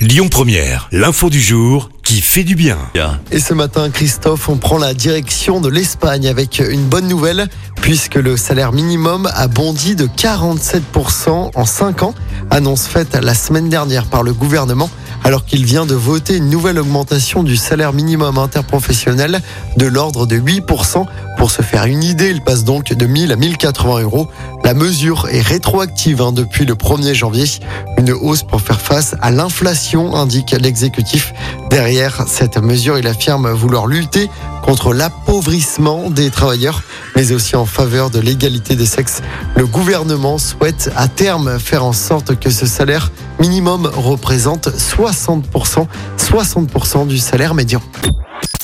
Lyon Première, l'info du jour qui fait du bien. Et ce matin, Christophe, on prend la direction de l'Espagne avec une bonne nouvelle, puisque le salaire minimum a bondi de 47% en 5 ans, annonce faite la semaine dernière par le gouvernement, alors qu'il vient de voter une nouvelle augmentation du salaire minimum interprofessionnel de l'ordre de 8%. Pour se faire une idée, il passe donc de 1000 à 1080 euros. La mesure est rétroactive hein, depuis le 1er janvier. Une hausse pour faire face à l'inflation, indique l'exécutif. Derrière cette mesure, il affirme vouloir lutter contre l'appauvrissement des travailleurs, mais aussi en faveur de l'égalité des sexes. Le gouvernement souhaite à terme faire en sorte que ce salaire minimum représente 60%, 60% du salaire médian.